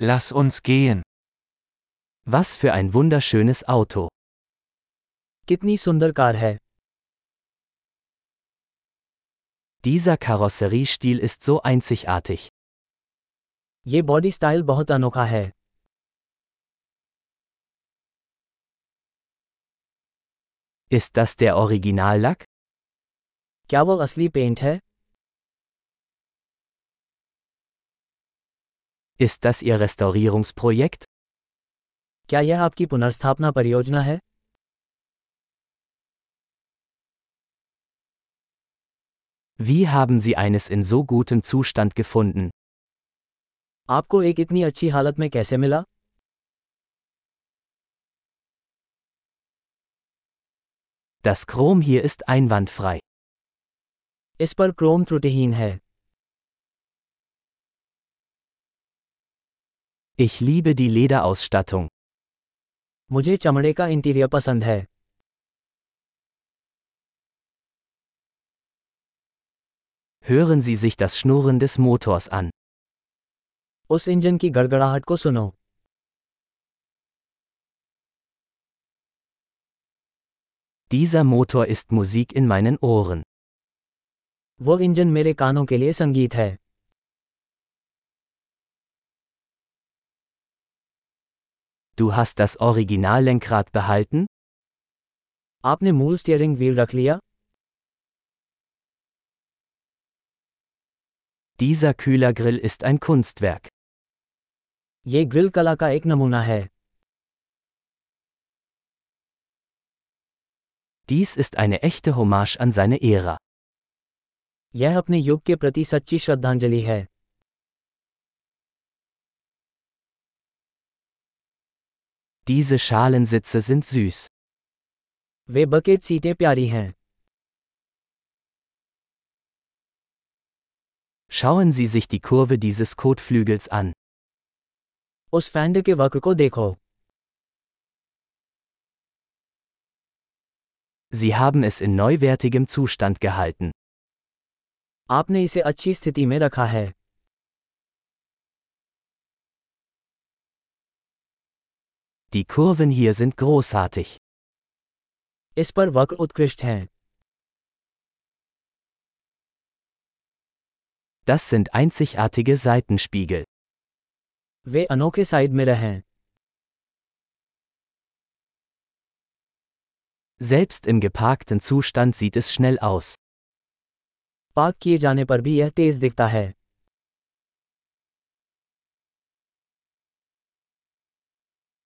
Lass uns gehen. Was für ein wunderschönes Auto. कितनी सुंदर कार है Dieser Karosseriestil ist so einzigartig. ये body style बहुत अनोखा है Ist das der Originallack? क्या वो असली पेंट है Ist das Ihr Restaurierungsprojekt? क्या यह आपकी पुनर्स्थापना परियोजना है Wie haben Sie eines in so gutem Zustand gefunden? आपको एक इतनी अच्छी हालत में कैसे मिला Das Chrom hier ist einwandfrei. इस पर क्रोम त्रुटिहीन है Ich liebe die Lederausstattung. मुझे चमड़े का इंटीरियर पसंद है Hören Sie sich das Schnurren des Motors an. उस इंजन की गड़गड़ाहट को सुनो Dieser Motor ist Musik in meinen Ohren. वो इंजन मेरे कानों के लिए संगीत है Du hast das Originallenkrad behalten? आपने मूल स्टीयरिंग व्हील रख लिया Dieser Kühlergrill ist ein Kunstwerk. ये ग्रिल कला का एक नमूना है Dies ist eine echte Hommage an seine Ära. यह अपने युग के प्रति सच्ची श्रद्धांजलि है Diese Schalensitze sind süß. वे बकेट सीटें प्यारी हैं Schauen Sie sich die Kurve dieses Kotflügels an. उस फैंड के वक्र को देखो Sie haben es in neuwertigem Zustand gehalten. आपने इसे अच्छी स्थिति में रखा है Die Kurven hier sind großartig. इस पर वक्र उत्कृष्ट हैं Das sind einzigartige Seitenspiegel. वे अनोखे साइड मिरर हैं Selbst im geparkten Zustand sieht es schnell aus. Park किए जाने पर भी यह तेज दिखता है